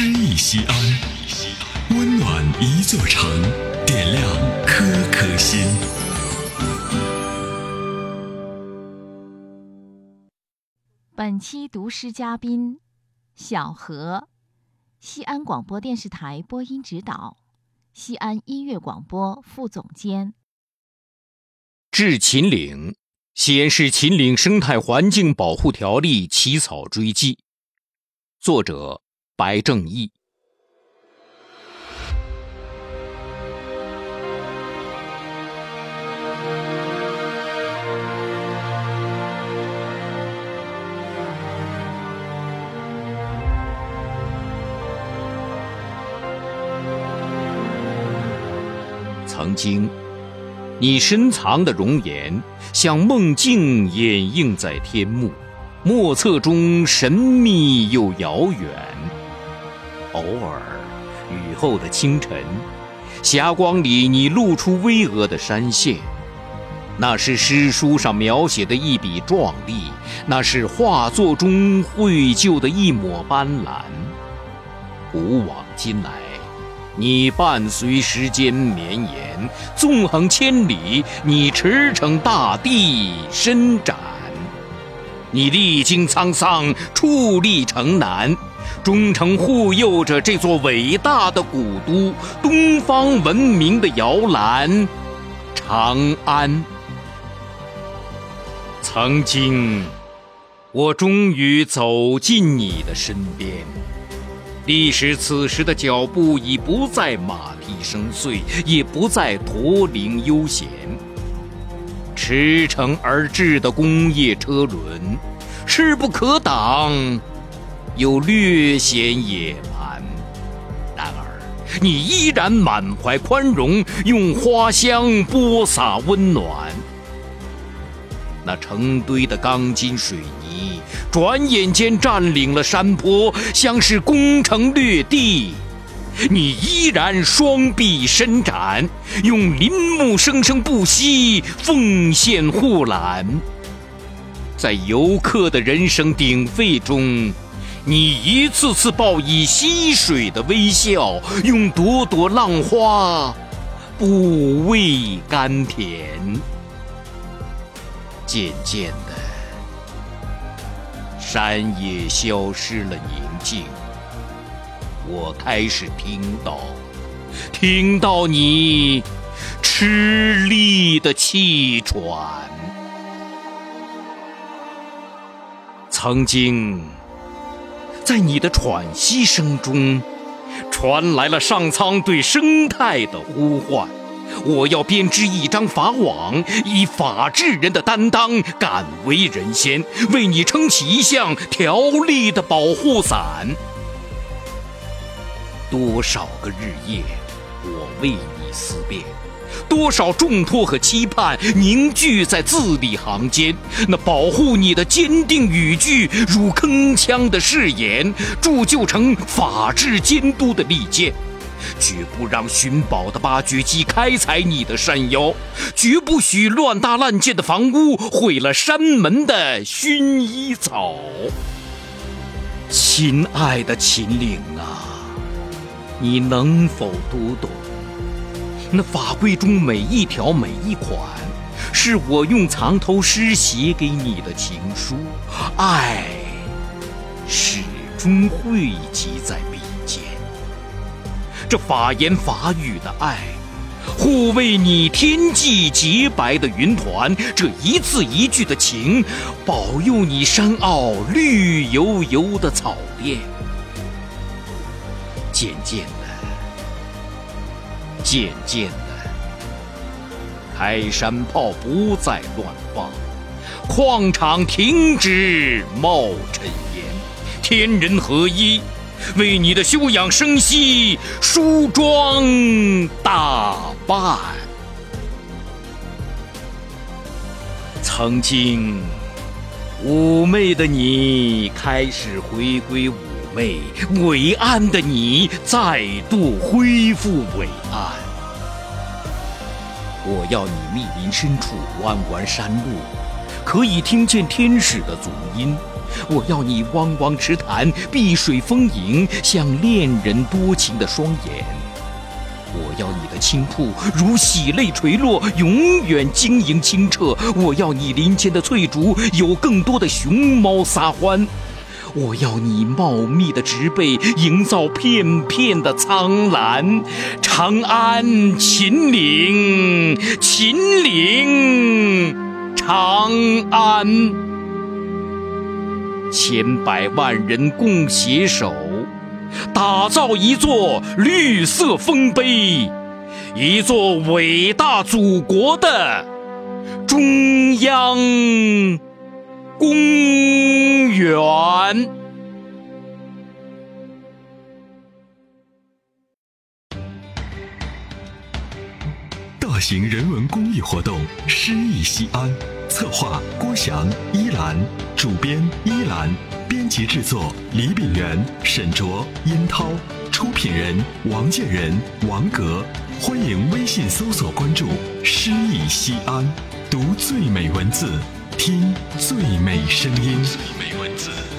诗意西安，温暖一座城，点亮颗颗心。本期读诗嘉宾：小何，西安广播电视台播音指导，西安音乐广播副总监。致秦岭，西安市秦岭生态环境保护条例起草追记。作者白正义。曾经，你深藏的容颜，像梦境掩映在天幕。莫测中神秘又遥远。偶尔，雨后的清晨，霞光里你露出巍峨的山线，那是诗书上描写的一笔壮丽，那是画作中绘就的一抹斑斓。古往今来，你伴随时间绵延，纵横千里，你驰骋大地，伸展。你历经沧桑，矗立城南，忠诚护佑着这座伟大的古都，东方文明的摇篮——长安。曾经，我终于走进你的身边。历史此时的脚步已不再马蹄声碎，也不再驼铃悠闲。驰骋而至的工业车轮，势不可挡，又略显野蛮。然而，你依然满怀宽容，用花香播撒温暖。那成堆的钢筋水泥，转眼间占领了山坡，像是攻城略地。你依然双臂伸展，用林木生生不息奉献护栏。在游客的人声鼎沸中，你一次次报以溪水的微笑，用朵朵浪花补慰甘甜。渐渐的，山野消失了宁静。我开始听到，听到你吃力的气喘。曾经，在你的喘息声中，传来了上苍对生态的呼唤。我要编织一张法网，以法治人的担当，敢为人先，为你撑起一项条例的保护伞。多少个日夜，我为你思辨；多少重托和期盼凝聚在字里行间。那保护你的坚定语句，如铿锵的誓言，铸就成法治监督的利剑。绝不让寻宝的挖掘机开采你的山腰，绝不许乱搭乱建的房屋毁了山门的薰衣草。亲爱的秦岭啊！你能否读懂？那法规中每一条每一款，是我用藏头诗写给你的情书。爱始终汇集在笔尖。这法言法语的爱，护卫你天际洁白的云团；这一字一句的情，保佑你山坳绿油油的草甸。渐渐的，渐渐的，开山炮不再乱放，矿场停止冒尘烟，天人合一，为你的休养生息梳妆打扮。曾经妩媚的你，开始回归。为伟岸的你再度恢复伟岸，我要你密林深处弯弯山路，可以听见天使的足音，我要你汪汪池潭，碧水丰盈，像恋人多情的双眼。我要你的青瀑如喜泪垂落，永远晶莹清澈。我要你林间的翠竹有更多的熊猫撒欢。我要你茂密的植被营造片片的苍蓝。长安秦岭，秦岭，长安，千百万人共携手，打造一座绿色丰碑，一座伟大祖国的中央公园。大型人文公益活动《诗意西安》，策划郭翔、依兰，主编依兰，编辑制作李炳元、沈卓、殷涛，出品人王建仁、王格。欢迎微信搜索关注“诗意西安”，读最美文字，听最美声音。最美文字。